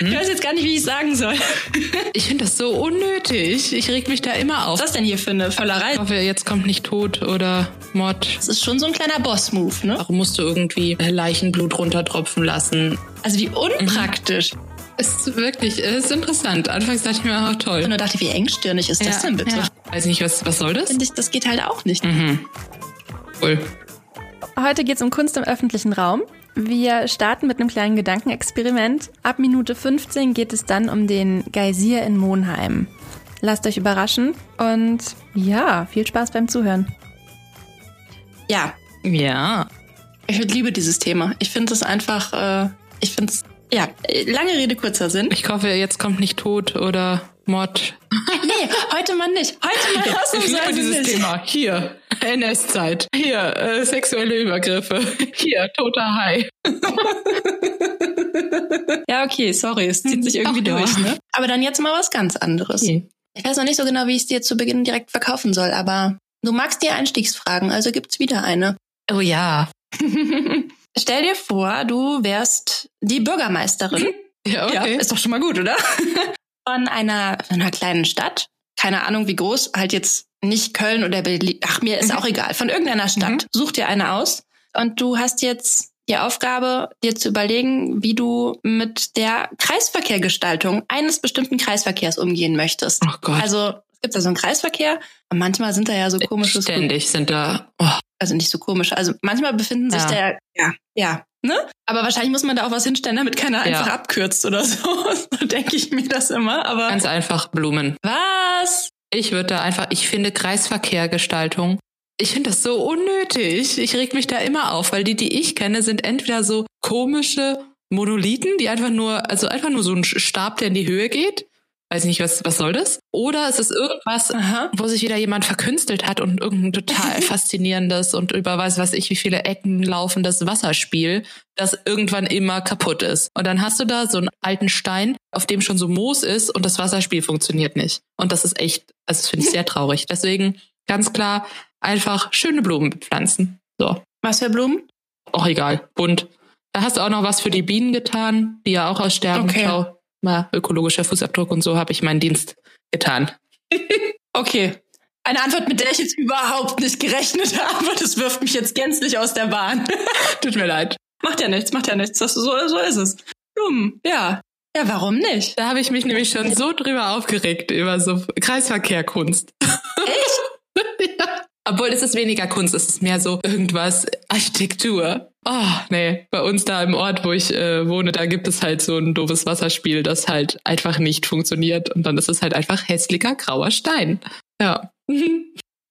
Ich weiß jetzt gar nicht, wie ich sagen soll. Ich finde das so unnötig. Ich reg mich da immer auf. Was ist das denn hier für eine Völlerei? Ich hoffe, jetzt kommt nicht Tod oder Mord. Das ist schon so ein kleiner Boss-Move, ne? Warum musst du irgendwie Leichenblut runtertropfen lassen? Also wie unpraktisch. Ist wirklich, ist interessant. Anfangs dachte ich mir auch toll. Und dann dachte ich, wie engstirnig ist das denn bitte? Ja. Weiß nicht, was, was soll das? Finde ich, das geht halt auch nicht. Mhm. Cool. Heute geht es um Kunst im öffentlichen Raum. Wir starten mit einem kleinen Gedankenexperiment. Ab Minute 15 geht es dann um den Geysir in Monheim. Lasst euch überraschen und ja, viel Spaß beim Zuhören. Ja, Ja. ich liebe dieses Thema. Ich finde es einfach, äh, ich finde es, ja, lange Rede, kurzer Sinn. Ich hoffe, jetzt kommt nicht Tod oder Mord. Nee, heute mal nicht. Heute mal Ich liebe dieses nicht. Thema. Hier, NS-Zeit. Hier, äh, sexuelle Übergriffe. Hier, toter Hai. Ja, okay, sorry, es zieht sich irgendwie Ach ja. durch, ne? Aber dann jetzt mal was ganz anderes. Okay. Ich weiß noch nicht so genau, wie ich es dir zu Beginn direkt verkaufen soll, aber du magst dir Einstiegsfragen, also gibt's wieder eine. Oh ja. Stell dir vor, du wärst die Bürgermeisterin. Ja, okay. Ja, ist doch schon mal gut, oder? Von einer, von einer kleinen Stadt. Keine Ahnung, wie groß. Halt jetzt nicht Köln oder Berlin. Ach, mir ist auch egal. Von irgendeiner Stadt. Mhm. Such dir eine aus. Und du hast jetzt die Aufgabe, dir zu überlegen, wie du mit der Kreisverkehrgestaltung eines bestimmten Kreisverkehrs umgehen möchtest. oh Gott. Also es gibt da so einen Kreisverkehr und manchmal sind da ja so komische Ständig sind da. Oh, also nicht so komisch. Also manchmal befinden sich Ja. der, ja, ja, ne? Aber wahrscheinlich muss man da auch was hinstellen, damit keiner Ja. einfach abkürzt oder so. So denke ich mir das immer. Aber ganz einfach Blumen. was? Ich würde da einfach, ich finde Kreisverkehrgestaltung, ich finde das so unnötig. Ich reg mich da immer auf, weil die, die ich kenne, sind entweder so komische Monolithen, die einfach nur, also einfach nur so ein Stab, der in die Höhe geht. Weiß nicht, was, was soll das? Oder es ist irgendwas, Aha. wo sich wieder jemand verkünstelt hat und irgendein total faszinierendes und über weiß was ich wie viele Ecken laufendes Wasserspiel, das irgendwann immer kaputt ist. Und dann hast du da so einen alten Stein, auf dem schon so Moos ist und das Wasserspiel funktioniert nicht. Und das ist echt, also das finde ich sehr traurig. Deswegen ganz klar einfach schöne Blumen pflanzen. So, Was für Blumen? auch egal, bunt. Da hast du auch noch was für die Bienen getan, die ja auch aussterben. Okay. Mal ökologischer Fußabdruck und so habe ich meinen Dienst getan. Okay. Eine Antwort, mit der ich jetzt überhaupt nicht gerechnet habe. Das wirft mich jetzt gänzlich aus der Bahn. Tut mir leid. macht ja nichts, macht ja nichts. Das, so, so ist es. Blumen, ja. Ja, warum nicht? Da habe ich mich nämlich schon so drüber aufgeregt über so Kreisverkehrkunst. Echt? ja. Obwohl es ist weniger Kunst, es ist mehr so irgendwas Architektur. Oh, nee, bei uns da im Ort, wo ich äh, wohne, da gibt es halt so ein doofes Wasserspiel, das halt einfach nicht funktioniert und dann ist es halt einfach hässlicher grauer Stein. Ja.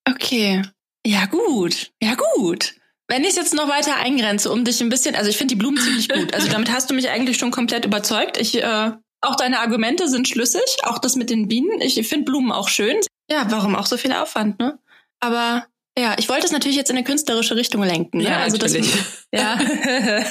Okay. Ja, gut. Ja, gut. Wenn ich es jetzt noch weiter eingrenze, um dich ein bisschen, also ich finde die Blumen ziemlich gut. Also damit hast du mich eigentlich schon komplett überzeugt. Ich, äh, auch deine Argumente sind schlüssig, auch das mit den Bienen. Ich finde Blumen auch schön. Ja, warum auch so viel Aufwand, ne? Aber ja, ich wollte es natürlich jetzt in eine künstlerische Richtung lenken. Ne? Ja, also natürlich. Das, ja.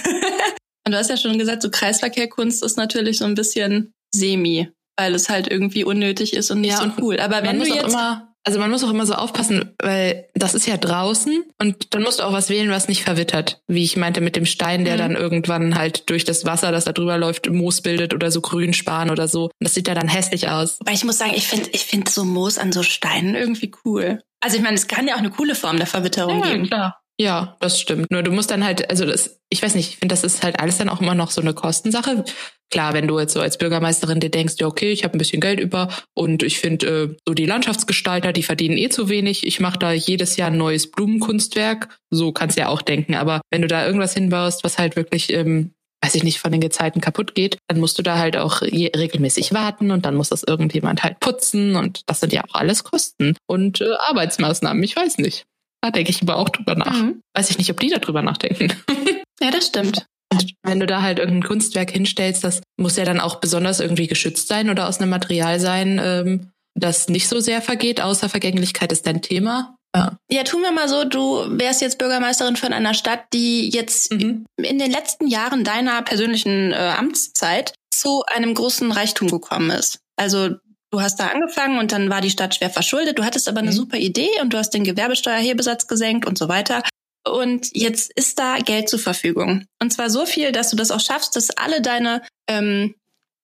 Und du hast ja schon gesagt, so Kreisverkehrkunst ist natürlich so ein bisschen semi, weil es halt irgendwie unnötig ist und nicht Ja, so cool. Aber wenn man du muss auch jetzt immer, also man muss auch immer so aufpassen, weil das ist ja draußen und dann musst du auch was wählen, was nicht verwittert. Wie ich meinte mit dem Stein, der Mhm. dann irgendwann halt durch das Wasser, das da drüber läuft, Moos bildet oder so Grünspan oder so. Und das sieht ja dann hässlich aus. Aber ich muss sagen, ich finde ich find so Moos an so Steinen irgendwie cool. Also ich meine, es kann ja auch eine coole Form der Verwitterung geben. klar. Ja, das stimmt. Nur du musst dann halt, also das, ich weiß nicht, ich finde, das ist halt alles dann auch immer noch so eine Kostensache. Klar, wenn du jetzt so als Bürgermeisterin dir denkst, ja, okay, ich habe ein bisschen Geld über und ich finde, äh, so die Landschaftsgestalter, die verdienen eh zu wenig. Ich mache da jedes Jahr ein neues Blumenkunstwerk. So kannst du ja auch denken. Aber wenn du da irgendwas hinbaust, was halt wirklich, ähm, weiß ich nicht, von den Gezeiten kaputt geht, dann musst du da halt auch regelmäßig warten und dann muss das irgendjemand halt putzen und das sind ja auch alles Kosten und äh, Arbeitsmaßnahmen. Ich weiß nicht. Da denke ich aber auch drüber nach. Mhm. Weiß ich nicht, ob die darüber nachdenken. Ja, das stimmt. Und wenn du da halt irgendein Kunstwerk hinstellst, das muss ja dann auch besonders irgendwie geschützt sein oder aus einem Material sein, ähm, das nicht so sehr vergeht, außer Vergänglichkeit ist dein Thema. Ja. Ja, tun wir mal so, du wärst jetzt Bürgermeisterin von einer Stadt, die jetzt Mhm. in den letzten Jahren deiner persönlichen äh, Amtszeit zu einem großen Reichtum gekommen ist. Also du hast da angefangen und dann war die Stadt schwer verschuldet, du hattest aber eine Mhm. super Idee und du hast den Gewerbesteuerhebesatz gesenkt und so weiter. Und jetzt ist da Geld zur Verfügung. Und zwar so viel, dass du das auch schaffst, dass alle deine ähm,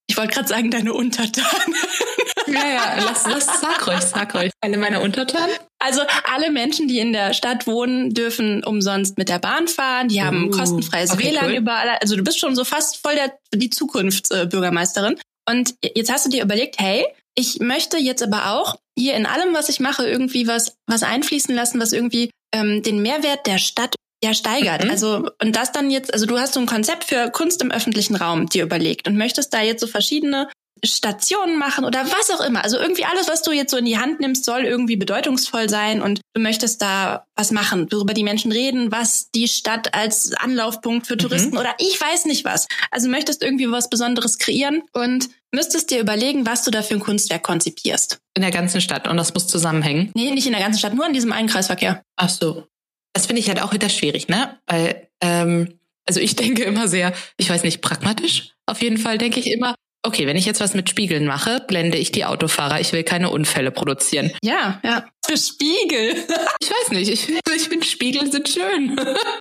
Ich wollte gerade sagen, deine Untertanen. Ja, ja, lass, lass, sag ruhig, sag ruhig. Alle meine Untertanen? Also alle Menschen, die in der Stadt wohnen, dürfen umsonst mit der Bahn fahren. Die haben Uh, kostenfreies okay, WLAN cool. überall. Also du bist schon so fast voll der, die Zukunftsbürgermeisterin. Und jetzt hast du dir überlegt, hey, ich möchte jetzt aber auch hier in allem, was ich mache, irgendwie was, was einfließen lassen, was irgendwie ähm, den Mehrwert der Stadt ja steigert. Mhm. Also und das dann jetzt, also du hast so ein Konzept für Kunst im öffentlichen Raum dir überlegt und möchtest da jetzt so verschiedene Stationen machen oder was auch immer. Also irgendwie alles, was du jetzt so in die Hand nimmst, soll irgendwie bedeutungsvoll sein und du möchtest da was machen, worüber die Menschen reden, was die Stadt als Anlaufpunkt für Touristen oder ich weiß nicht was. Also möchtest irgendwie was Besonderes kreieren und müsstest dir überlegen, was du da für ein Kunstwerk konzipierst. In der ganzen Stadt und das muss zusammenhängen. Nee, nicht in der ganzen Stadt, nur an diesem einen Kreisverkehr. Ach so. Das finde ich halt auch wieder schwierig, ne? Weil, ähm, also ich denke immer sehr, ich weiß nicht, pragmatisch. Auf jeden Fall denke ich immer, okay, wenn ich jetzt was mit Spiegeln mache, blende ich die Autofahrer. Ich will keine Unfälle produzieren. Ja, ja. Für Spiegel. Ich weiß nicht, ich, ich finde Spiegel sind schön.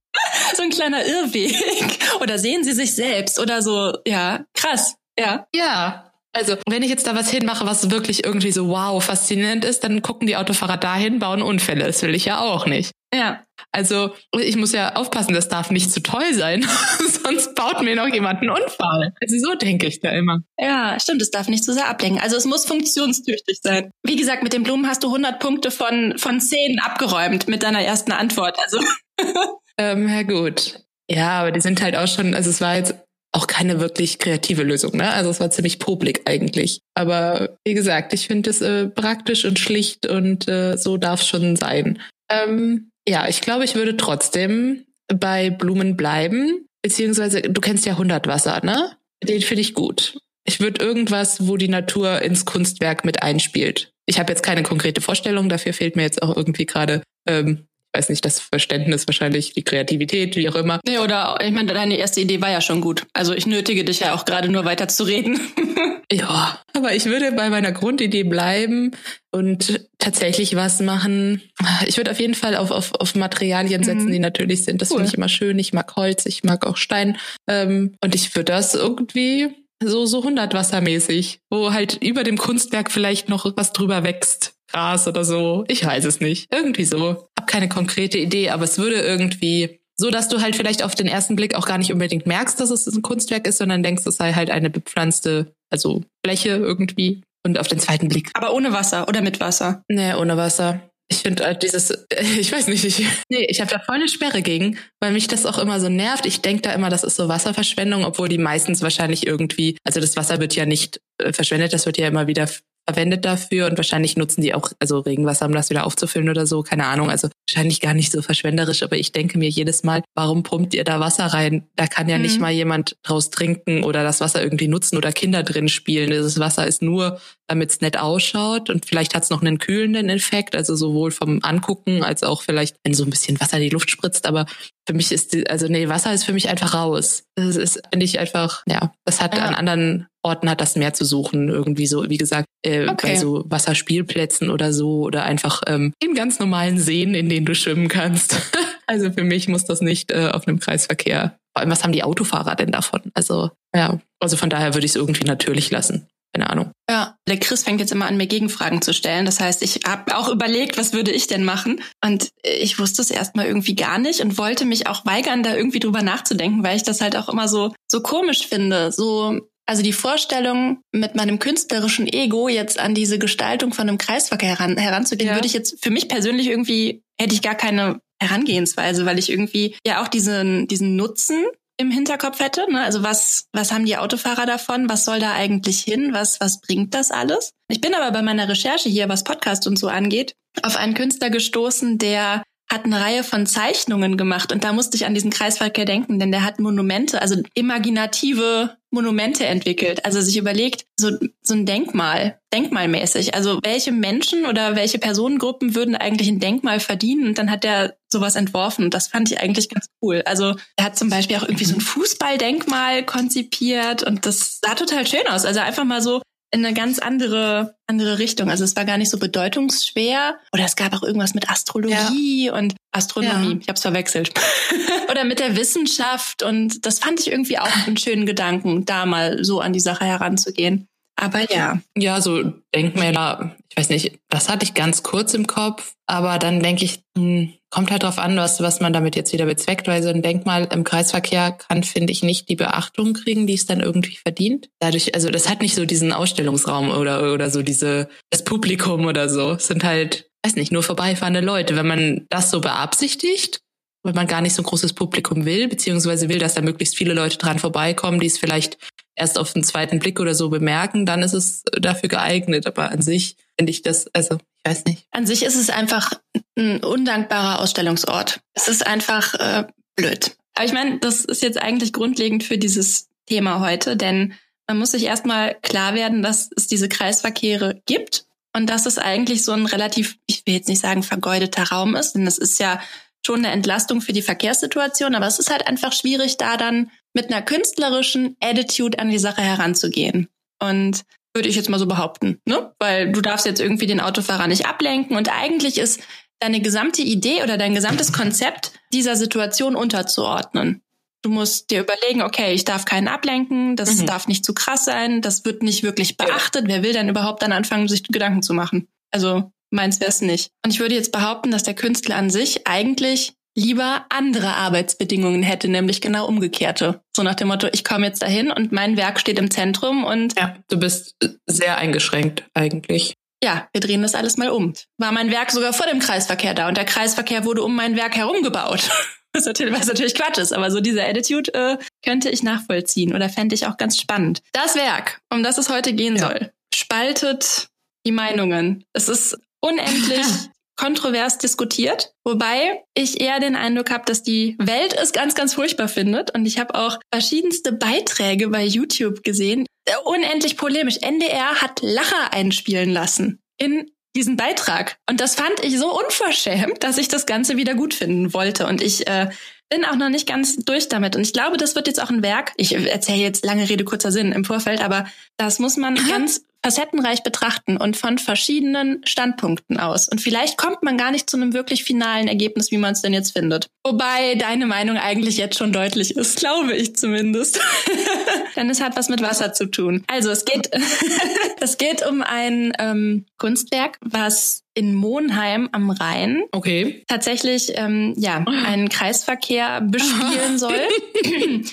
so ein kleiner Irrweg. Oder sehen sie sich selbst oder so. Ja, krass. Ja. Ja. Also, wenn ich jetzt da was hinmache, was wirklich irgendwie so wow, faszinierend ist, dann gucken die Autofahrer dahin, bauen Unfälle. Das will ich ja auch nicht. Ja. Also, ich muss ja aufpassen, das darf nicht zu toll sein. Sonst baut mir noch jemand einen Unfall. Also, so denke ich da immer. Ja, stimmt, es darf nicht zu sehr ablenken. Also es muss funktionstüchtig sein. Wie gesagt, mit dem Blumen hast du 100 Punkte von, von 10 abgeräumt mit deiner ersten Antwort. Also Ähm, ja, gut. Ja, aber die sind halt auch schon, also es war jetzt auch keine wirklich kreative Lösung, ne? Also es war ziemlich publik eigentlich. Aber wie gesagt, ich finde es äh, praktisch und schlicht und äh, so darf es schon sein. Ähm, ja, ich glaube, ich würde trotzdem bei Blumen bleiben, beziehungsweise du kennst ja Hundertwasser, ne? Den finde ich gut. Ich würde irgendwas, wo die Natur ins Kunstwerk mit einspielt. Ich habe jetzt keine konkrete Vorstellung, dafür fehlt mir jetzt auch irgendwie gerade, ähm, weiß nicht, das Verständnis wahrscheinlich, die Kreativität, wie auch immer. Nee, oder ich meine, deine erste Idee war ja schon gut. Also ich nötige dich ja auch gerade nur weiter zu reden. Ja, aber ich würde bei meiner Grundidee bleiben und tatsächlich was machen. Ich würde auf jeden Fall auf, auf, auf Materialien setzen, Mhm. die natürlich sind. Das Cool. finde ich immer schön. Ich mag Holz, ich mag auch Stein. Ähm, und ich würde das irgendwie so, so hundertwassermäßig, wo halt über dem Kunstwerk vielleicht noch was drüber wächst. Gras oder so. Ich weiß es nicht. Irgendwie so. Hab keine konkrete Idee, aber es würde irgendwie so, dass du halt vielleicht auf den ersten Blick auch gar nicht unbedingt merkst, dass es ein Kunstwerk ist, sondern denkst, es sei halt eine bepflanzte, also Fläche irgendwie. Und auf den zweiten Blick, Aber ohne Wasser oder mit Wasser. nee, ohne Wasser. Ich finde halt dieses, ich weiß nicht, ich, nee, ich habe da voll eine Sperre gegen, weil mich das auch immer so nervt. Ich denke da immer, das ist so Wasserverschwendung, obwohl die meistens wahrscheinlich irgendwie, also das Wasser wird ja nicht äh, verschwendet, das wird ja immer wieder verwendet dafür und wahrscheinlich nutzen die auch, also Regenwasser, um das wieder aufzufüllen oder so, keine Ahnung. Also wahrscheinlich gar nicht so verschwenderisch, aber ich denke mir jedes Mal, warum pumpt ihr da Wasser rein? Da kann ja nicht Mhm. mal jemand draus trinken oder das Wasser irgendwie nutzen oder Kinder drin spielen. Dieses Wasser ist nur, damit es nett ausschaut und vielleicht hat es noch einen kühlenden Effekt, also sowohl vom Angucken als auch vielleicht, wenn so ein bisschen Wasser in die Luft spritzt, aber für mich ist, die, also nee, Wasser ist für mich einfach raus. Das ist, finde ich einfach, ja, das hat Ja. an anderen Orten hat das mehr zu suchen, irgendwie so, wie gesagt, äh, Okay. bei so Wasserspielplätzen oder so oder einfach ähm, in ganz normalen Seen, in denen du schwimmen kannst. also für mich muss das nicht äh, auf einem Kreisverkehr. Vor allem, was haben die Autofahrer denn davon? Also, ja, also von daher würde ich es irgendwie natürlich lassen. Keine Ahnung. Ja, der Chris fängt jetzt immer an, mir Gegenfragen zu stellen. Das heißt, ich habe auch überlegt, was würde ich denn machen? Und äh, ich wusste es erstmal irgendwie gar nicht und wollte mich auch weigern, da irgendwie drüber nachzudenken, weil ich das halt auch immer so, so komisch finde. So, also die Vorstellung, mit meinem künstlerischen Ego jetzt an diese Gestaltung von einem Kreisverkehr heran, heranzugehen, Ja. würde ich jetzt für mich persönlich irgendwie, hätte ich gar keine Herangehensweise, weil ich irgendwie ja auch diesen, diesen Nutzen im Hinterkopf hätte. Ne? Also was, was haben die Autofahrer davon? Was soll da eigentlich hin? Was, was bringt das alles? Ich bin aber bei meiner Recherche hier, was Podcast und so angeht, auf einen Künstler gestoßen, der hat eine Reihe von Zeichnungen gemacht und da musste ich an diesen Kreisverkehr denken, denn der hat Monumente, also imaginative Monumente entwickelt. Also sich überlegt, so, so ein Denkmal, denkmalmäßig. Also welche Menschen oder welche Personengruppen würden eigentlich ein Denkmal verdienen? Und dann hat er sowas entworfen. Und das fand ich eigentlich ganz cool. Also er hat zum Beispiel auch irgendwie so ein Fußballdenkmal konzipiert und das sah total schön aus. Also einfach mal so in eine ganz andere, andere Richtung. Also es war gar nicht so bedeutungsschwer. Oder es gab auch irgendwas mit Astrologie ja. und Astronomie. Ja. Ich habe es verwechselt. Oder mit der Wissenschaft. Und das fand ich irgendwie auch einen schönen Gedanken, da mal so an die Sache heranzugehen. Aber ja. Ja, so Denkmäler, ich weiß nicht, das hatte ich ganz kurz im Kopf, aber dann denke ich, hm, kommt halt drauf an, was, was man damit jetzt wieder bezweckt, weil so ein Denkmal im Kreisverkehr kann, finde ich, nicht die Beachtung kriegen, die es dann irgendwie verdient. Dadurch, also das hat nicht so diesen Ausstellungsraum oder, oder so diese, das Publikum oder so. Es sind halt, weiß nicht, nur vorbeifahrende Leute. Wenn man das so beabsichtigt, wenn man gar nicht so ein großes Publikum will, beziehungsweise will, dass da möglichst viele Leute dran vorbeikommen, die es vielleicht erst auf den zweiten Blick oder so bemerken, dann ist es dafür geeignet. Aber an sich finde ich das, also ich weiß nicht. An sich ist es einfach ein undankbarer Ausstellungsort. Es ist einfach äh, blöd. Aber ich meine, das ist jetzt eigentlich grundlegend für dieses Thema heute, denn man muss sich erstmal klar werden, dass es diese Kreisverkehre gibt und dass es eigentlich so ein relativ, ich will jetzt nicht sagen vergeudeter Raum ist, denn es ist ja schon eine Entlastung für die Verkehrssituation, aber es ist halt einfach schwierig, da dann mit einer künstlerischen Attitude an die Sache heranzugehen. Und würde ich jetzt mal so behaupten, ne? Weil du darfst jetzt irgendwie den Autofahrer nicht ablenken und eigentlich ist deine gesamte Idee oder dein gesamtes Konzept dieser Situation unterzuordnen. Du musst dir überlegen, okay, ich darf keinen ablenken, das mhm. darf nicht zu krass sein, das wird nicht wirklich beachtet. Wer will denn überhaupt dann anfangen, sich Gedanken zu machen? Also meins wäre es nicht. Und ich würde jetzt behaupten, dass der Künstler an sich eigentlich lieber andere Arbeitsbedingungen hätte, nämlich genau umgekehrte. So nach dem Motto, ich komme jetzt dahin und mein Werk steht im Zentrum und ja, du bist sehr eingeschränkt eigentlich. Ja, wir drehen das alles mal um. War mein Werk sogar vor dem Kreisverkehr da und der Kreisverkehr wurde um mein Werk herum gebaut. Was natürlich, was natürlich Quatsch ist, aber so diese Attitude äh, könnte ich nachvollziehen oder fände ich auch ganz spannend. Das Werk, um das es heute gehen ja. soll, spaltet die Meinungen. Es ist unendlich kontrovers diskutiert, wobei ich eher den Eindruck habe, dass die Welt es ganz, ganz furchtbar findet. Und ich habe auch verschiedenste Beiträge bei YouTube gesehen, unendlich polemisch. NDR hat Lacher einspielen lassen in diesen Beitrag. Und das fand ich so unverschämt, dass ich das Ganze wieder gut finden wollte. Und ich äh, bin auch noch nicht ganz durch damit. Und ich glaube, das wird jetzt auch ein Werk. Ich erzähle jetzt lange Rede, kurzer Sinn im Vorfeld, aber das muss man ganz facettenreich betrachten und von verschiedenen Standpunkten aus. Und vielleicht kommt man gar nicht zu einem wirklich finalen Ergebnis, wie man es denn jetzt findet. Wobei deine Meinung eigentlich jetzt schon deutlich ist, glaube ich zumindest. Denn es hat was mit Wasser zu tun. Also es geht, es geht um ein ähm, Kunstwerk, was in Monheim am Rhein okay. tatsächlich ähm, ja einen Kreisverkehr bespielen soll.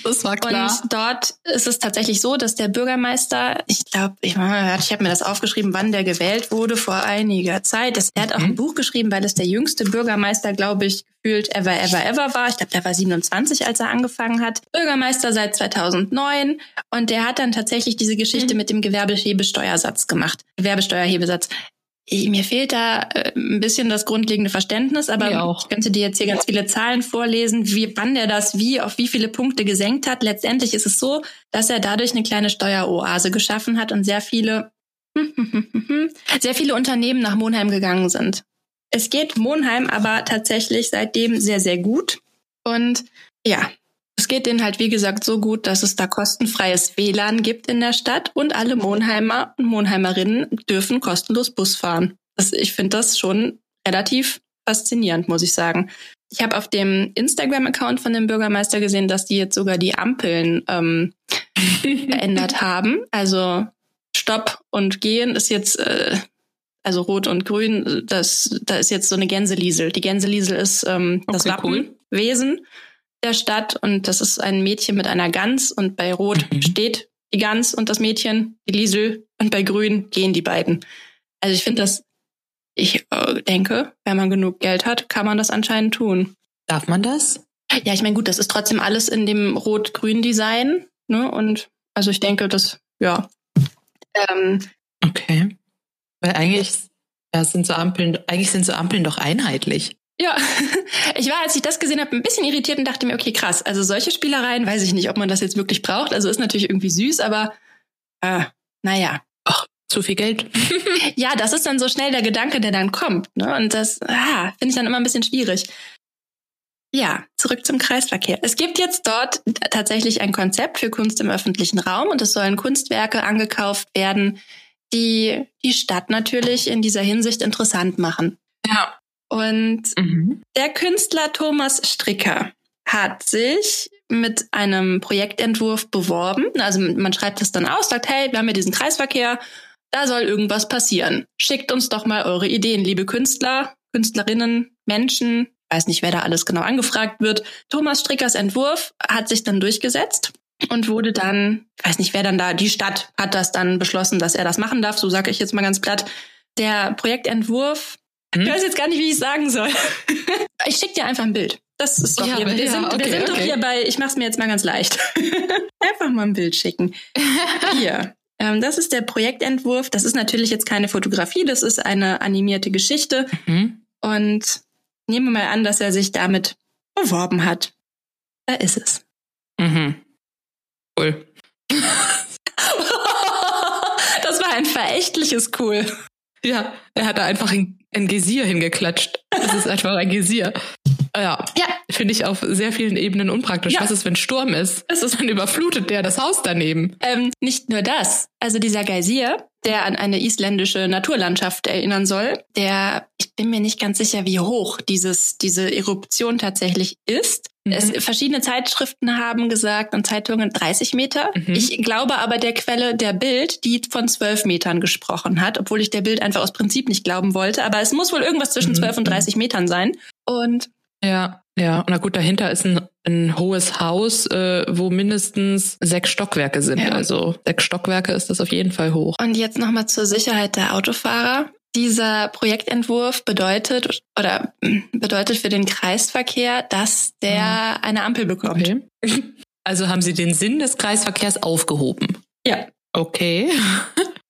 das war klar. Und dort ist es tatsächlich so, dass der Bürgermeister, ich glaube, ich, ich habe mir das aufgeschrieben, wann der gewählt wurde vor einiger Zeit. Das, er hat auch mhm. ein Buch geschrieben, weil es der jüngste Bürgermeister, glaube ich, gefühlt ever, ever, ever war. Ich glaube, der war 27, als er angefangen hat. Bürgermeister seit 2009 und der hat dann tatsächlich diese Geschichte mhm. mit dem Gewerbehebesteuersatz gemacht. Gewerbesteuerhebesatz mir fehlt da äh, ein bisschen das grundlegende Verständnis, aber ich könnte dir jetzt hier ganz viele Zahlen vorlesen, wie, wann der das wie auf wie viele Punkte gesenkt hat. Letztendlich ist es so, dass er dadurch eine kleine Steueroase geschaffen hat und sehr viele, sehr viele Unternehmen nach Monheim gegangen sind. Es geht Monheim aber tatsächlich seitdem sehr, sehr gut. Und ja, es geht denen halt, wie gesagt, so gut, dass es da kostenfreies WLAN gibt in der Stadt und alle Monheimer und Monheimerinnen dürfen kostenlos Bus fahren. Das, ich finde das schon relativ faszinierend, muss ich sagen. Ich habe auf dem Instagram-Account von dem Bürgermeister gesehen, dass die jetzt sogar die Ampeln ähm, verändert haben. Also Stopp und Gehen ist jetzt, äh, also Rot und Grün, das, da ist jetzt so eine Gänseliesel. Die Gänseliesel ist ähm, das okay, Wappenwesen. Cool der Stadt und das ist ein Mädchen mit einer Gans und bei Rot mhm. steht die Gans und das Mädchen, die Liesel und bei Grün gehen die beiden. Also ich finde das, ich äh, denke, wenn man genug Geld hat, kann man das anscheinend tun. Darf man das? Ja, ich meine, gut, das ist trotzdem alles in dem Rot-Grün-Design, ne? Und also ich denke, das, ja. Ähm, okay. Weil eigentlich ja, sind so Ampeln, eigentlich sind so Ampeln doch einheitlich. Ja, ich war, als ich das gesehen habe, ein bisschen irritiert und dachte mir, okay, krass. Also solche Spielereien, weiß ich nicht, ob man das jetzt wirklich braucht. Also ist natürlich irgendwie süß, aber äh, naja. Ach, zu viel Geld. ja, das ist dann so schnell der Gedanke, der dann kommt. Ne? Und das ah, finde ich dann immer ein bisschen schwierig. Ja, zurück zum Kreisverkehr. Es gibt jetzt dort tatsächlich ein Konzept für Kunst im öffentlichen Raum und es sollen Kunstwerke angekauft werden, die die Stadt natürlich in dieser Hinsicht interessant machen. Ja. Und Mhm. der Künstler Thomas Stricker hat sich mit einem Projektentwurf beworben. Also man schreibt es dann aus, sagt, hey, wir haben hier diesen Kreisverkehr, da soll irgendwas passieren. Schickt uns doch mal eure Ideen, liebe Künstler, Künstlerinnen, Menschen. Ich weiß nicht, wer da alles genau angefragt wird. Thomas Strickers Entwurf hat sich dann durchgesetzt und wurde dann, ich weiß nicht, wer dann da, die Stadt hat das dann beschlossen, dass er das machen darf, so sage ich jetzt mal ganz platt. Der Projektentwurf, Hm? ich weiß jetzt gar nicht, wie ich sagen soll. ich schicke dir einfach ein Bild. Das ist doch Ja, hier. Wir ja, sind, wir okay, sind doch okay. hier bei, ich mach's mir jetzt mal ganz leicht. einfach mal ein Bild schicken. Hier. Ähm, das ist der Projektentwurf. Das ist natürlich jetzt keine Fotografie, das ist eine animierte Geschichte. Mhm. Und nehmen wir mal an, dass er sich damit beworben hat. Da ist es. Mhm. Cool. das war ein verächtliches Cool. Ja, er hat da einfach ein, ein Gesier hingeklatscht. Das ist einfach ein Gesier. Ja, Ja, finde ich auf sehr vielen Ebenen unpraktisch. Ja. Was ist, wenn Sturm ist? es ist Dann überflutet der das Haus daneben. Ähm, nicht nur das. Also dieser Geysir, der an eine isländische Naturlandschaft erinnern soll, der, ich bin mir nicht ganz sicher, wie hoch dieses, diese Eruption tatsächlich ist. Mhm. Es, verschiedene Zeitschriften haben gesagt und Zeitungen 30 Meter. Mhm. Ich glaube aber der Quelle der Bild, die von 12 Metern gesprochen hat, obwohl ich der Bild einfach aus Prinzip nicht glauben wollte. Aber es muss wohl irgendwas zwischen Mhm. 12 und 30 Metern sein. Und Ja, ja. Na gut, dahinter ist ein, ein hohes Haus, äh, wo mindestens sechs Stockwerke sind. Ja. Also sechs Stockwerke ist das auf jeden Fall hoch. Und jetzt nochmal zur Sicherheit der Autofahrer. Dieser Projektentwurf bedeutet oder mm, bedeutet für den Kreisverkehr, dass der eine Ampel bekommt. Okay. Also haben sie den Sinn des Kreisverkehrs aufgehoben. Ja. Okay.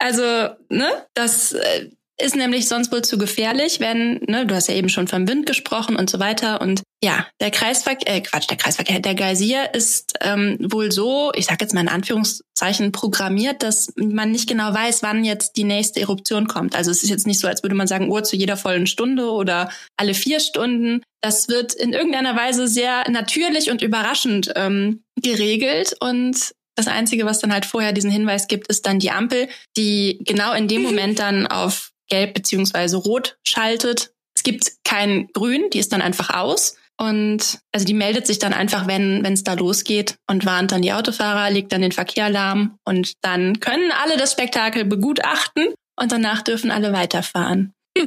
Also, ne, das äh, ist nämlich sonst wohl zu gefährlich, wenn, ne, du hast ja eben schon vom Wind gesprochen und so weiter. Und ja, der Kreisverkehr, äh, Quatsch, der Kreisverkehr, der Geysir ist ähm, wohl so, ich sag jetzt mal in Anführungszeichen, programmiert, dass man nicht genau weiß, wann jetzt die nächste Eruption kommt. Also es ist jetzt nicht so, als würde man sagen, Uhr zu jeder vollen Stunde oder alle vier Stunden. Das wird in irgendeiner Weise sehr natürlich und überraschend ähm, geregelt und das Einzige, was dann halt vorher diesen Hinweis gibt, ist dann die Ampel, die genau in dem Moment dann auf Gelb beziehungsweise Rot schaltet. Es gibt kein Grün, die ist dann einfach aus. Und also die meldet sich dann einfach, wenn wenn es da losgeht und warnt dann die Autofahrer, legt dann den Verkehr lahm und dann können alle das Spektakel begutachten und danach dürfen alle weiterfahren.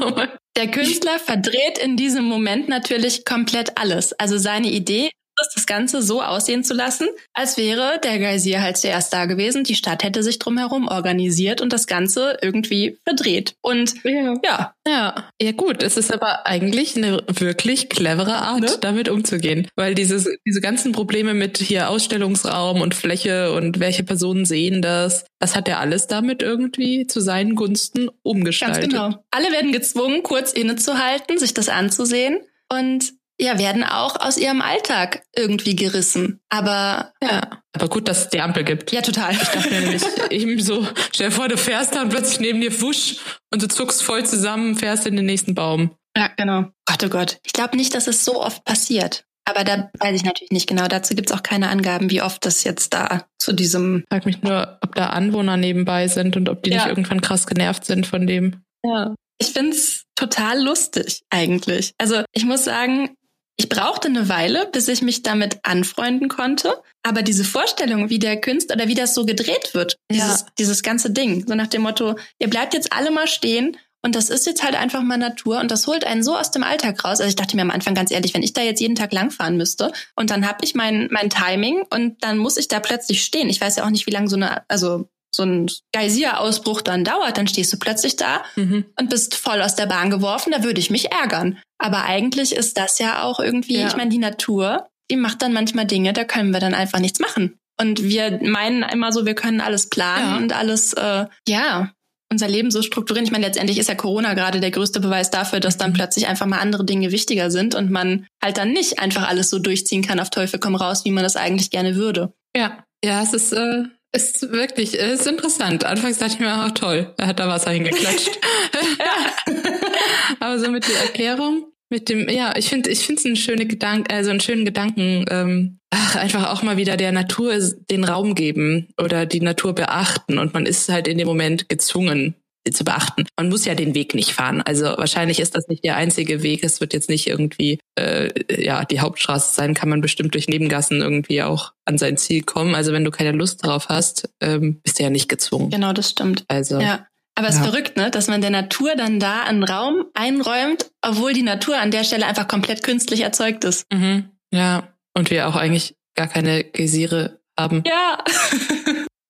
oh Der Künstler verdreht in diesem Moment natürlich komplett alles. Also seine Idee ist, das Ganze so aussehen zu lassen, als wäre der Geysir halt zuerst da gewesen. Die Stadt hätte sich drumherum organisiert und das Ganze irgendwie verdreht. Und ja. ja, Ja, ja gut, es ist aber eigentlich eine wirklich clevere Art, Ne? damit umzugehen. Weil dieses, diese ganzen Probleme mit hier Ausstellungsraum und Fläche und welche Personen sehen das, das hat er alles damit irgendwie zu seinen Gunsten ganz umgestaltet. genau. Alle werden gezwungen, kurz innezuhalten, sich das anzusehen und ja, werden auch aus ihrem Alltag irgendwie gerissen. Aber Ja. Aber gut, dass es die Ampel gibt. ja, total. Ich dachte nämlich eben so, stell dir vor, du fährst da und plötzlich neben dir wusch und du zuckst voll zusammen, fährst in den nächsten Baum. Ja, genau. Gott, oh Gott. Ich glaube nicht, dass es so oft passiert. Aber da weiß ich natürlich nicht genau. Dazu gibt's auch keine Angaben, wie oft das jetzt da zu diesem. Frag mich nur, ob da Anwohner nebenbei sind und ob die Ja. nicht irgendwann krass genervt sind von dem. Ja. Ich find's total lustig eigentlich. Also ich muss sagen, ich brauchte eine Weile, bis ich mich damit anfreunden konnte. Aber diese Vorstellung, wie der Künstler oder wie das so gedreht wird, dieses, dieses ganze Ding, so nach dem Motto, ihr bleibt jetzt alle mal stehen und das ist jetzt halt einfach mal Natur und das holt einen so aus dem Alltag raus. Also ich dachte mir am Anfang ganz ehrlich, wenn ich da jetzt jeden Tag langfahren müsste und dann habe ich mein, mein Timing und dann muss ich da plötzlich stehen. Ich weiß ja auch nicht, wie lange so eine, also so ein Geysir-Ausbruch dann dauert, dann stehst du plötzlich da Mhm. und bist voll aus der Bahn geworfen, da würde ich mich ärgern. Aber eigentlich ist das ja auch irgendwie, Ja. ich meine, die Natur, die macht dann manchmal Dinge, da können wir dann einfach nichts machen. Und wir meinen immer so, wir können alles planen Ja. und alles, äh, ja, unser Leben so strukturieren. Ich meine, letztendlich ist ja Corona gerade der größte Beweis dafür, dass dann Mhm. plötzlich einfach mal andere Dinge wichtiger sind und man halt dann nicht einfach alles so durchziehen kann auf Teufel komm raus, wie man das eigentlich gerne würde. Ja, ja, es ist, äh, ist wirklich, es ist interessant. Anfangs dachte ich mir, ach toll, er hat da Wasser hingeklatscht. Aber so mit der Erklärung, Mit dem, ja, ich finde, ich finde es einen schönen Gedanken, also einen schönen Gedanken, ähm, ach, einfach auch mal wieder der Natur den Raum geben oder die Natur beachten und man ist halt in dem Moment gezwungen, zu beachten. Man muss ja den Weg nicht fahren. Also wahrscheinlich ist das nicht der einzige Weg. Es wird jetzt nicht irgendwie äh, ja die Hauptstraße sein. Kann man bestimmt durch Nebengassen irgendwie auch an sein Ziel kommen. Also wenn du keine Lust darauf hast, ähm, bist du ja nicht gezwungen. Genau, das stimmt. Also ja. Aber es ist verrückt, ne? dass man der Natur dann da einen Raum einräumt, obwohl die Natur an der Stelle einfach komplett künstlich erzeugt ist. Mhm. Ja, und wir auch eigentlich gar keine Geysire haben. Ja.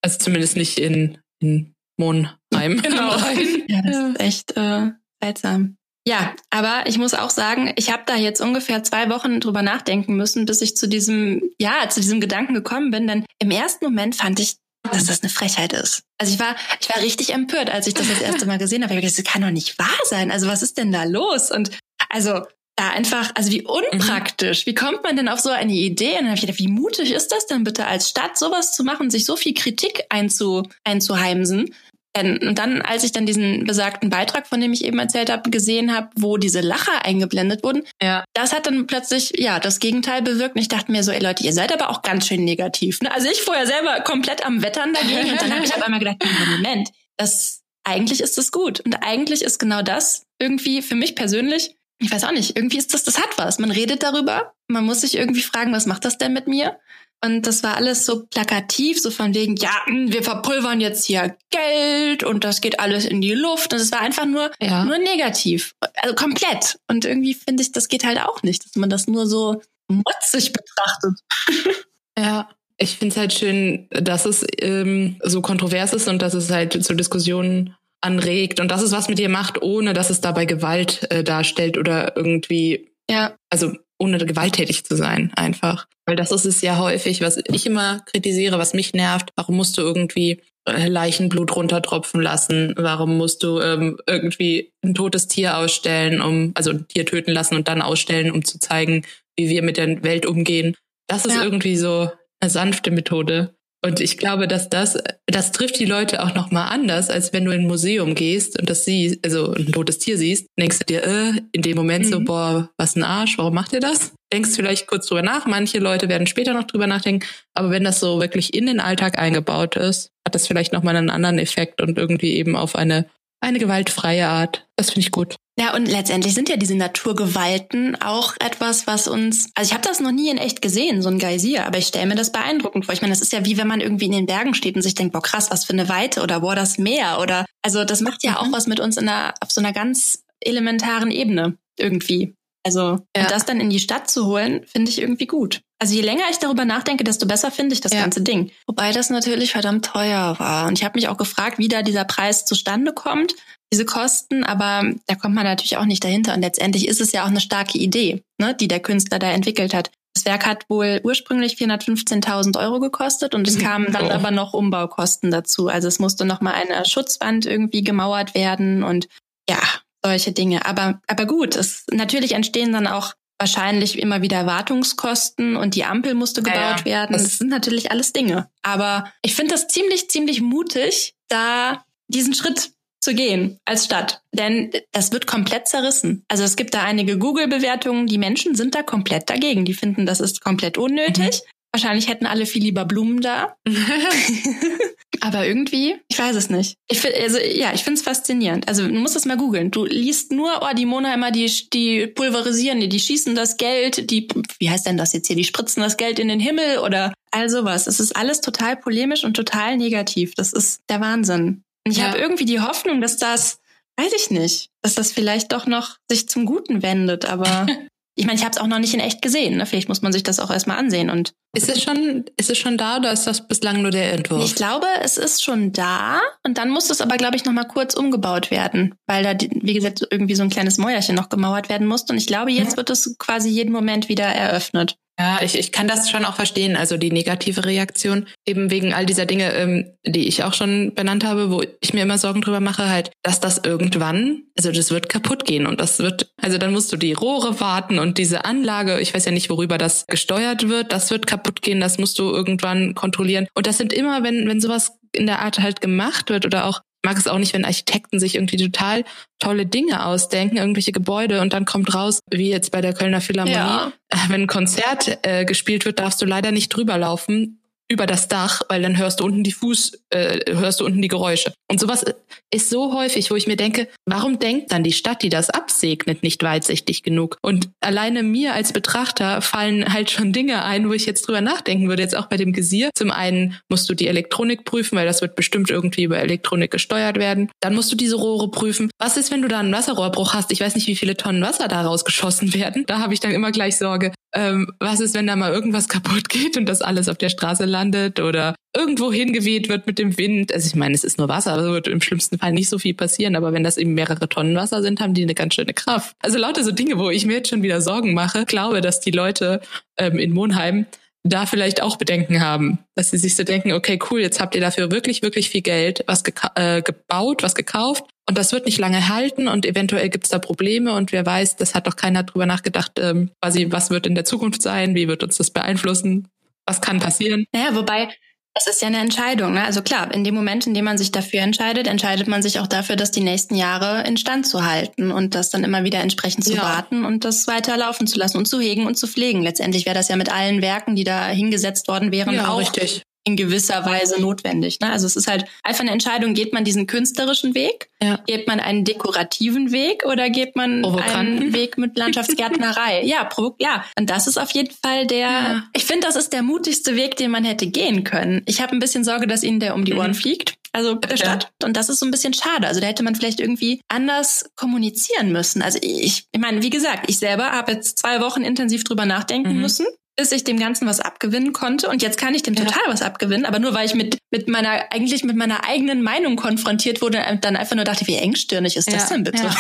also zumindest nicht in, in Monheim. Genau. ja, das ist echt äh, seltsam. Ja, aber ich muss auch sagen, ich habe da jetzt ungefähr zwei Wochen drüber nachdenken müssen, bis ich zu diesem, ja, zu diesem Gedanken gekommen bin. Denn im ersten Moment fand ich dass das eine Frechheit ist. Also ich war, ich war richtig empört, als ich das das erste Mal gesehen habe. Ich dachte, das kann doch nicht wahr sein. Also was ist denn da los? Und also da einfach, also wie unpraktisch. Mhm. Wie kommt man denn auf so eine Idee? Und dann habe ich gedacht, wie mutig ist das denn bitte als Stadt, sowas zu machen, sich so viel Kritik einzu, einzuheimsen? Und dann, als ich dann diesen besagten Beitrag, von dem ich eben erzählt habe, gesehen habe, wo diese Lacher eingeblendet wurden, ja. das hat dann plötzlich ja das Gegenteil bewirkt. Und ich dachte mir so, ey Leute, ihr seid aber auch ganz schön negativ. Ne? Also ich vorher selber komplett am Wettern dagegen und dann habe ich auf einmal gedacht, Moment, das eigentlich ist das gut und eigentlich ist genau das irgendwie für mich persönlich. Ich weiß auch nicht, irgendwie ist das, das hat was. Man redet darüber, man muss sich irgendwie fragen, was macht das denn mit mir? Und das war alles so plakativ, so von wegen, ja, hm, wir verpulvern jetzt hier Geld und das geht alles in die Luft. Und es war einfach nur, ja. nur negativ. Also komplett. Und irgendwie finde ich, das geht halt auch nicht, dass man das nur so motzig betrachtet. Ja. Ich finde es halt schön, dass es ähm, so kontrovers ist und dass es halt zu Diskussionen anregt und dass es was mit dir macht, ohne dass es dabei Gewalt äh, darstellt oder irgendwie ja. Also ohne gewalttätig zu sein, einfach. Weil das ist es ja häufig, was ich immer kritisiere, was mich nervt. Warum musst du irgendwie äh, Leichenblut runtertropfen lassen? Warum musst du ähm, irgendwie ein totes Tier ausstellen, um, also ein Tier töten lassen und dann ausstellen, um zu zeigen, wie wir mit der Welt umgehen? Das ist ja. irgendwie so eine sanfte Methode. Und ich glaube, dass das, das trifft die Leute auch nochmal anders, als wenn du in ein Museum gehst und das siehst, also ein totes Tier siehst, denkst du dir, äh, in dem Moment mhm. so, boah, was ein Arsch, warum macht ihr das? Denkst vielleicht kurz drüber nach. Manche Leute werden später noch drüber nachdenken. Aber wenn das so wirklich in den Alltag eingebaut ist, hat das vielleicht nochmal einen anderen Effekt und irgendwie eben auf eine, eine gewaltfreie Art. Das finde ich gut. Ja, und letztendlich sind ja diese Naturgewalten auch etwas, was uns, also ich habe das noch nie in echt gesehen, so ein Geysir, aber ich stelle mir das beeindruckend vor. Ich meine, das ist ja wie wenn man irgendwie in den Bergen steht und sich denkt, boah krass, was für eine Weite oder boah, das Meer oder, also das macht ja mhm. auch was mit uns in einer, auf so einer ganz elementaren Ebene irgendwie. Also ja. das dann in die Stadt zu holen, finde ich irgendwie gut. Also je länger ich darüber nachdenke, desto besser finde ich das ja. ganze Ding. Wobei das natürlich verdammt teuer war. Und ich habe mich auch gefragt, wie da dieser Preis zustande kommt diese Kosten, aber da kommt man natürlich auch nicht dahinter. Und letztendlich ist es ja auch eine starke Idee, ne, die der Künstler da entwickelt hat. Das Werk hat wohl ursprünglich 415.000 Euro gekostet und es mhm. kamen dann oh. aber noch Umbaukosten dazu. Also es musste noch mal eine Schutzwand irgendwie gemauert werden und ja, solche Dinge. Aber, aber gut, es, natürlich entstehen dann auch wahrscheinlich immer wieder Wartungskosten und die Ampel musste gebaut ja, ja. werden. Das, das sind natürlich alles Dinge. Aber ich finde das ziemlich, ziemlich mutig, da diesen Schritt zu gehen als Stadt. Denn das wird komplett zerrissen. Also es gibt da einige Google-Bewertungen, die Menschen sind da komplett dagegen. Die finden, das ist komplett unnötig. Mhm. Wahrscheinlich hätten alle viel lieber Blumen da. Aber irgendwie, ich weiß es nicht. Ich find, also ja, ich finde es faszinierend. Also du musst das mal googeln. Du liest nur, oh, die Monheimer, die, die pulverisieren, die, die schießen das Geld, die, wie heißt denn das jetzt hier, die spritzen das Geld in den Himmel oder all sowas. Es ist alles total polemisch und total negativ. Das ist der Wahnsinn. Und ich ja. habe irgendwie die Hoffnung, dass das, weiß ich nicht, dass das vielleicht doch noch sich zum Guten wendet, aber ich meine, ich habe es auch noch nicht in echt gesehen. Ne? Vielleicht muss man sich das auch erstmal ansehen. Und ist es schon, ist es schon da oder ist das bislang nur der Entwurf? Ich glaube, es ist schon da und dann muss es aber, glaube ich, noch mal kurz umgebaut werden, weil da, wie gesagt, irgendwie so ein kleines Mäuerchen noch gemauert werden musste. Und ich glaube, jetzt wird es quasi jeden Moment wieder eröffnet. Ja, ich, ich kann das schon auch verstehen, also die negative Reaktion, eben wegen all dieser Dinge, ähm, die ich auch schon benannt habe, wo ich mir immer Sorgen drüber mache, halt, dass das irgendwann, also das wird kaputt gehen und das wird, also dann musst du die Rohre warten und diese Anlage, ich weiß ja nicht, worüber das gesteuert wird, das wird kaputt gehen, das musst du irgendwann kontrollieren. Und das sind immer, wenn, wenn sowas in der Art halt gemacht wird oder auch mag es auch nicht, wenn Architekten sich irgendwie total tolle Dinge ausdenken, irgendwelche Gebäude und dann kommt raus, wie jetzt bei der Kölner Philharmonie, ja. Äh, wenn ein Konzert äh, gespielt wird, darfst du leider nicht drüber laufen über das Dach, weil dann hörst du unten die Fuß, äh, hörst du unten die Geräusche. Und sowas ist so häufig, wo ich mir denke, warum denkt dann die Stadt, die das absegnet, nicht weitsichtig genug? Und alleine mir als Betrachter fallen halt schon Dinge ein, wo ich jetzt drüber nachdenken würde, jetzt auch bei dem Gesier. Zum einen musst du die Elektronik prüfen, weil das wird bestimmt irgendwie über Elektronik gesteuert werden. Dann musst du diese Rohre prüfen. Was ist, wenn du da einen Wasserrohrbruch hast? Ich weiß nicht, wie viele Tonnen Wasser da rausgeschossen werden. Da habe ich dann immer gleich Sorge. Ähm, was ist, wenn da mal irgendwas kaputt geht und das alles auf der Straße landet? oder irgendwo hingeweht wird mit dem Wind. Also ich meine, es ist nur Wasser, also wird im schlimmsten Fall nicht so viel passieren, aber wenn das eben mehrere Tonnen Wasser sind, haben die eine ganz schöne Kraft. Also lauter so Dinge, wo ich mir jetzt schon wieder Sorgen mache, glaube, dass die Leute ähm, in Monheim da vielleicht auch Bedenken haben, dass sie sich so denken, okay, cool, jetzt habt ihr dafür wirklich, wirklich viel Geld, was äh, gebaut, was gekauft und das wird nicht lange halten und eventuell gibt's da Probleme und wer weiß, das hat doch keiner drüber nachgedacht, ähm, quasi, was wird in der Zukunft sein, wie wird uns das beeinflussen was kann passieren? Naja, wobei, es ist ja eine Entscheidung. Ne? Also klar, in dem Moment, in dem man sich dafür entscheidet, entscheidet man sich auch dafür, das die nächsten Jahre instand zu halten und das dann immer wieder entsprechend zu ja. warten und das weiterlaufen zu lassen und zu hegen und zu pflegen. Letztendlich wäre das ja mit allen Werken, die da hingesetzt worden wären, ja, auch richtig in gewisser Weise notwendig. Ne? Also es ist halt einfach eine Entscheidung, geht man diesen künstlerischen Weg, ja. geht man einen dekorativen Weg oder geht man einen Weg mit Landschaftsgärtnerei? ja, ja. Und das ist auf jeden Fall der, ja. ich finde, das ist der mutigste Weg, den man hätte gehen können. Ich habe ein bisschen Sorge, dass ihnen der um die Ohren mhm. fliegt. Also der Stadt. Und das ist so ein bisschen schade. Also da hätte man vielleicht irgendwie anders kommunizieren müssen. Also ich, ich meine, wie gesagt, ich selber habe jetzt zwei Wochen intensiv drüber nachdenken mhm. müssen bis ich dem Ganzen was abgewinnen konnte. Und jetzt kann ich dem ja. total was abgewinnen, aber nur weil ich mit, mit meiner, eigentlich mit meiner eigenen Meinung konfrontiert wurde und dann einfach nur dachte, wie engstirnig ist das ja. denn bitte? Ja.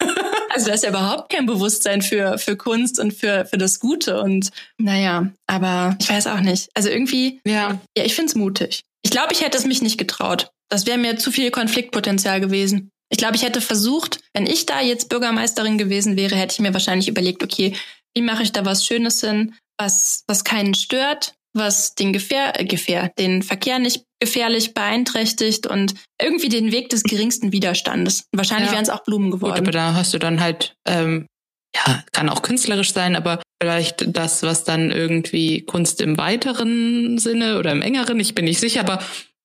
also da ist ja überhaupt kein Bewusstsein für, für Kunst und für, für das Gute. Und naja, aber ich weiß auch nicht. Also irgendwie, ja, ja ich find's mutig. Ich glaube, ich hätte es mich nicht getraut. Das wäre mir zu viel Konfliktpotenzial gewesen. Ich glaube, ich hätte versucht, wenn ich da jetzt Bürgermeisterin gewesen wäre, hätte ich mir wahrscheinlich überlegt, okay, wie mache ich da was Schönes hin? Was, was keinen stört, was den Gefähr, äh, Gefähr, den Verkehr nicht gefährlich beeinträchtigt und irgendwie den Weg des geringsten Widerstandes. Wahrscheinlich ja. wären es auch Blumen geworden. Gut, aber da hast du dann halt, ähm, ja, kann auch künstlerisch sein, aber vielleicht das, was dann irgendwie Kunst im weiteren Sinne oder im engeren, ich bin nicht sicher, aber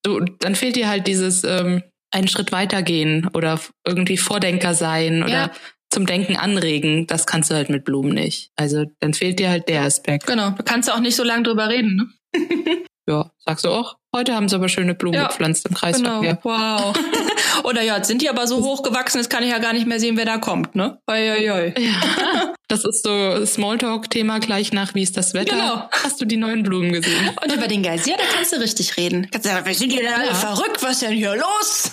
so, dann fehlt dir halt dieses ähm, einen Schritt weitergehen oder irgendwie Vordenker sein oder ja zum Denken anregen, das kannst du halt mit Blumen nicht. Also dann fehlt dir halt der Aspekt. Genau, du kannst ja auch nicht so lange drüber reden. Ne? ja, sagst du auch. Heute haben sie aber schöne Blumen ja, gepflanzt im Kreisverkehr. Genau. Wow. Oder ja, jetzt sind die aber so hoch gewachsen, jetzt kann ich ja gar nicht mehr sehen, wer da kommt, ne? Oi, oi, oi. Ja. Das ist so Smalltalk-Thema gleich nach, wie ist das Wetter? Genau. Hast du die neuen Blumen gesehen? Und über den Geysir, da kannst du richtig reden. Kannst du sagen, wir sind hier ja. verrückt? Was ist denn hier los?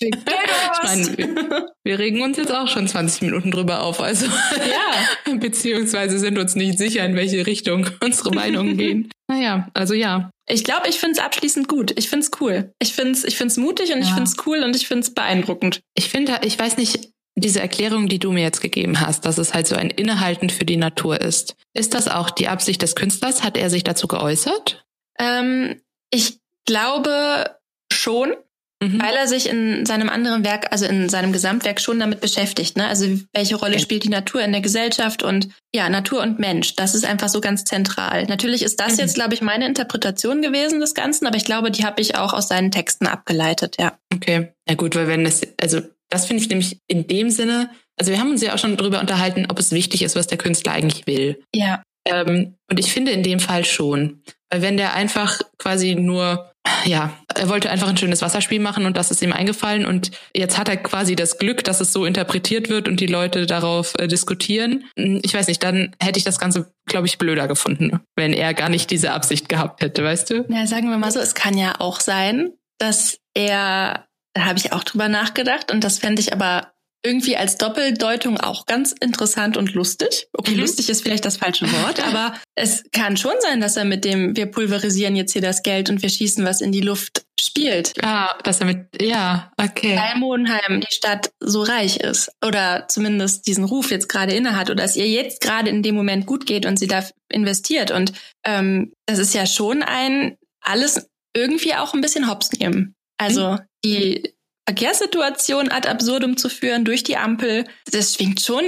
Ich meine, wir, regen uns jetzt auch schon 20 Minuten drüber auf. Also ja. beziehungsweise sind uns nicht sicher, in welche Richtung unsere Meinungen gehen. Naja, also ja. Ich glaube, ich finde es abschließend gut. Ich finde es cool. Ich finde es ich find's mutig und ja. ich finde es cool und ich finde es beeindruckend. Ich finde, ich weiß nicht, diese Erklärung, die du mir jetzt gegeben hast, dass es halt so ein Innehalten für die Natur ist. Ist das auch die Absicht des Künstlers? Hat er sich dazu geäußert? Ähm, ich glaube schon. Mhm. Weil er sich in seinem anderen Werk, also in seinem Gesamtwerk schon damit beschäftigt. Ne? Also welche Rolle okay. spielt die Natur in der Gesellschaft und ja, Natur und Mensch, das ist einfach so ganz zentral. Natürlich ist das mhm. jetzt, glaube ich, meine Interpretation gewesen des Ganzen, aber ich glaube, die habe ich auch aus seinen Texten abgeleitet, ja. Okay, ja gut, weil wenn das, also das finde ich nämlich in dem Sinne, also wir haben uns ja auch schon darüber unterhalten, ob es wichtig ist, was der Künstler eigentlich will. Ja. Ähm, und ich finde in dem Fall schon. Weil wenn der einfach quasi nur ja, er wollte einfach ein schönes Wasserspiel machen und das ist ihm eingefallen und jetzt hat er quasi das Glück, dass es so interpretiert wird und die Leute darauf äh, diskutieren. Hm, ich weiß nicht, dann hätte ich das Ganze, glaube ich, blöder gefunden, wenn er gar nicht diese Absicht gehabt hätte, weißt du? Ja, sagen wir mal so, es kann ja auch sein, dass er, da habe ich auch drüber nachgedacht und das fände ich aber irgendwie als Doppeldeutung auch ganz interessant und lustig. Okay, mhm. lustig ist vielleicht das falsche Wort, aber es kann schon sein, dass er mit dem, wir pulverisieren jetzt hier das Geld und wir schießen was in die Luft spielt. Ah, dass er mit, ja, okay. Weil Monheim, die Stadt, so reich ist oder zumindest diesen Ruf jetzt gerade innehat oder es ihr jetzt gerade in dem Moment gut geht und sie da investiert. Und ähm, das ist ja schon ein alles irgendwie auch ein bisschen hops nehmen. Also die Verkehrssituation ad absurdum zu führen durch die Ampel, das schwingt schon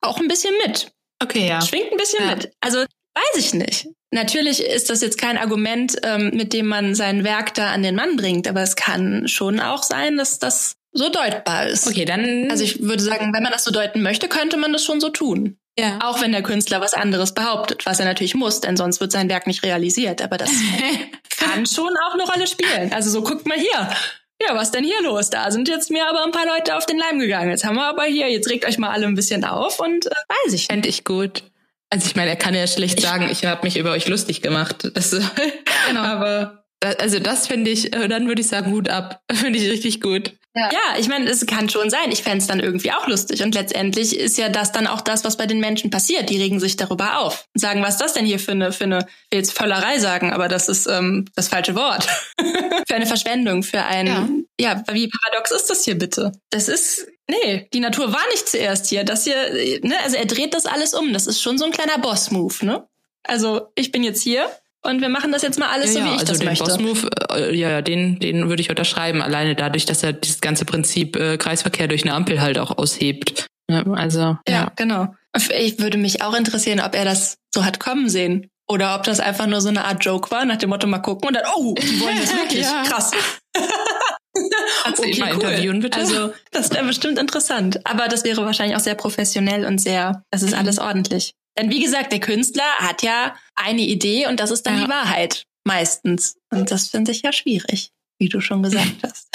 auch ein bisschen mit. Okay, ja. Schwingt ein bisschen Ja. mit. Also weiß ich nicht. Natürlich ist das jetzt kein Argument, ähm, mit dem man sein Werk da an den Mann bringt, aber es kann schon auch sein, dass das so deutbar ist. Okay, dann. Also ich würde sagen, wenn man das so deuten möchte, könnte man das schon so tun. ja. Auch wenn der Künstler was anderes behauptet, was er natürlich muss, denn sonst wird sein Werk nicht realisiert. Aber das kann schon auch eine Rolle spielen. Also so guckt mal hier. Ja, was denn hier los? Da sind jetzt mir aber ein paar Leute auf den Leim gegangen. Jetzt haben wir aber hier, jetzt regt euch mal alle ein bisschen auf und äh, weiß ich. Fände ich gut. Also ich meine, er kann ja schlecht sagen, ich habe mich über euch lustig gemacht. Das, Genau. Aber also das finde ich, äh, dann würde ich sagen, Hut ab. Finde ich richtig gut. Ja, ich meine, es kann schon sein. Ich fänd's es dann irgendwie auch lustig. Und letztendlich ist ja das dann auch das, was bei den Menschen passiert. Die regen sich darüber auf. Sagen, was ist das denn hier für eine, für eine, ich will jetzt Völlerei sagen, aber das ist ähm, das falsche Wort. für eine Verschwendung, für ein, ja. ja, wie paradox ist das hier bitte? Das ist, nee, die Natur war nicht zuerst hier. Das hier, äh, ne, also er dreht das alles um. Das ist schon so ein kleiner Boss-Move, ne? Also ich bin jetzt hier und wir machen das jetzt mal alles so, wie ich also das den möchte. Boss-Move, äh, ja, ja, den, den würde ich unterschreiben. Alleine dadurch, dass er dieses ganze Prinzip äh, Kreisverkehr durch eine Ampel halt auch aushebt. Ja, also, Ja, genau. Ich würde mich auch interessieren, ob er das so hat kommen sehen. Oder ob das einfach nur so eine Art Joke war, nach dem Motto mal gucken und dann, oh, die wollen das wirklich. Ja. Krass. Kannst du ihn mal interviewen, bitte? Also, das wäre bestimmt interessant. Aber das wäre wahrscheinlich auch sehr professionell und sehr, das ist Mhm. alles ordentlich. Denn wie gesagt, der Künstler hat ja eine Idee und das ist dann Ja. die Wahrheit. Meistens. Und das finde ich ja schwierig, wie du schon gesagt hast.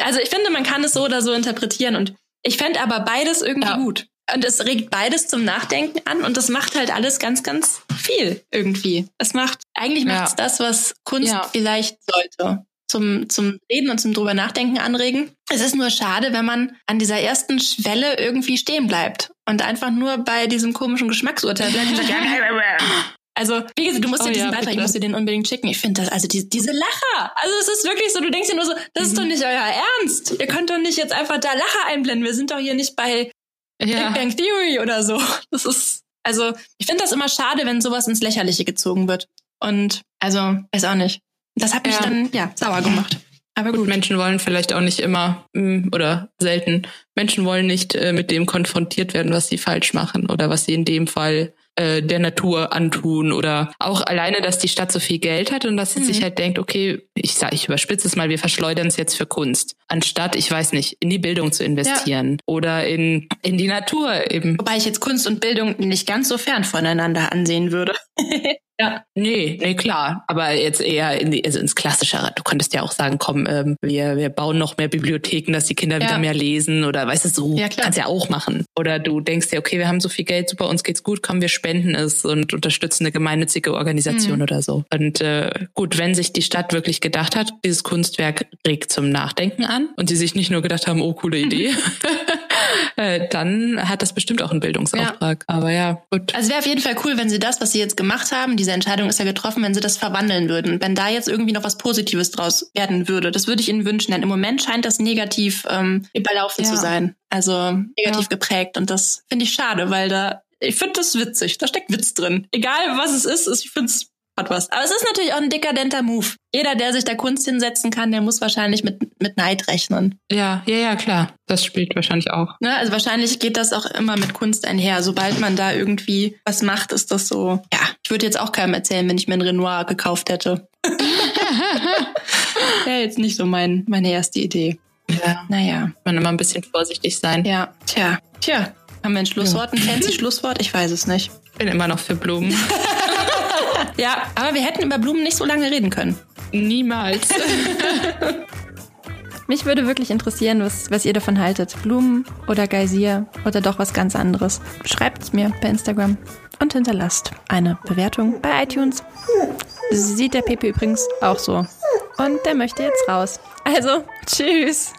also ich finde, man kann es so oder so interpretieren und ich fände aber beides irgendwie Ja. gut. Und es regt beides zum Nachdenken an und das macht halt alles ganz, ganz viel irgendwie. Es macht, eigentlich Ja. macht es das, was Kunst Ja. vielleicht sollte. Zum, zum Reden und zum drüber nachdenken anregen. Es ist nur schade, wenn man an dieser ersten Schwelle irgendwie stehen bleibt und einfach nur bei diesem komischen Geschmacksurteil bleibt sagt, also, wie gesagt, du musst Oh dir diesen ja, Beitrag, ich muss dir den unbedingt schicken. Ich finde das, also die, diese Lacher, also es ist wirklich so, du denkst dir nur so, das ist doch Mhm. nicht euer Ernst. Ihr könnt doch nicht jetzt einfach da Lacher einblenden. Wir sind doch hier nicht bei Big ja. Bang Theory oder so. Das ist, also, ich finde das immer schade, wenn sowas ins Lächerliche gezogen wird. Und, also, weiß auch nicht. Das hat mich Ja. dann, ja, sauer gemacht. Aber Gut, gut. Menschen wollen vielleicht auch nicht immer mm, oder selten. Menschen wollen nicht äh, mit dem konfrontiert werden, was sie falsch machen oder was sie in dem Fall äh, der Natur antun oder auch alleine, dass die Stadt so viel Geld hat und dass sie Mhm. sich halt denkt, okay, ich sag, ich überspitze es mal, wir verschleudern es jetzt für Kunst, anstatt, ich weiß nicht, in die Bildung zu investieren oder in in die Natur eben. Wobei ich jetzt Kunst und Bildung nicht ganz so fern voneinander ansehen würde. ja. Nee, nee, klar. Aber jetzt eher in die, also ins Klassischere. Du könntest ja auch sagen, komm, ähm, wir, wir bauen noch mehr Bibliotheken, dass die Kinder Ja. wieder mehr lesen oder weißt du, so Ja, klar. kannst ja auch machen. Oder du denkst dir, okay, wir haben so viel Geld, super, uns geht's gut, komm, wir spenden es und unterstützen eine gemeinnützige Organisation Mhm. oder so. Und äh, gut, wenn sich die Stadt wirklich gedacht hat, dieses Kunstwerk regt zum Nachdenken an und sie sich nicht nur gedacht haben, oh, coole Idee, äh, dann hat das bestimmt auch einen Bildungsauftrag. Aber ja, gut. Also wäre auf jeden Fall cool, wenn sie das, was sie jetzt gemacht haben, diese Entscheidung ist ja getroffen, wenn sie das verwandeln würden. Wenn da jetzt irgendwie noch was Positives draus werden würde. Das würde ich ihnen wünschen, denn im Moment scheint das negativ ähm, überlaufen Ja. zu sein. Also negativ Ja. geprägt. Und das finde ich schade, weil da, ich finde das witzig. Da steckt Witz drin. Egal was es ist, ich finde es hat was. Aber es ist natürlich auch ein dekadenter Move. Jeder, der sich da Kunst hinsetzen kann, der muss wahrscheinlich mit, mit Neid rechnen. Ja, ja, ja, klar. Das spielt wahrscheinlich auch. Ne? Also wahrscheinlich geht das auch immer mit Kunst einher. Sobald man da irgendwie was macht, ist das so. Ja, ich würde jetzt auch keinem erzählen, wenn ich mir ein Renoir gekauft hätte. Wäre jetzt nicht so mein, meine erste Idee. Ja. Naja, Man immer ein bisschen vorsichtig sein. ja. Tja, tja. Haben wir ein Schlusswort, ein fancy Schlusswort? Ich weiß es nicht. bin immer noch für Blumen. Ja, aber wir hätten über Blumen nicht so lange reden können. Niemals. Mich würde wirklich interessieren, was, was ihr davon haltet. Blumen oder Geysir oder doch was ganz anderes. Schreibt es mir bei Instagram und hinterlasst eine Bewertung bei iTunes. Sieht der Pepe übrigens auch so. Und der möchte jetzt raus. Also, tschüss.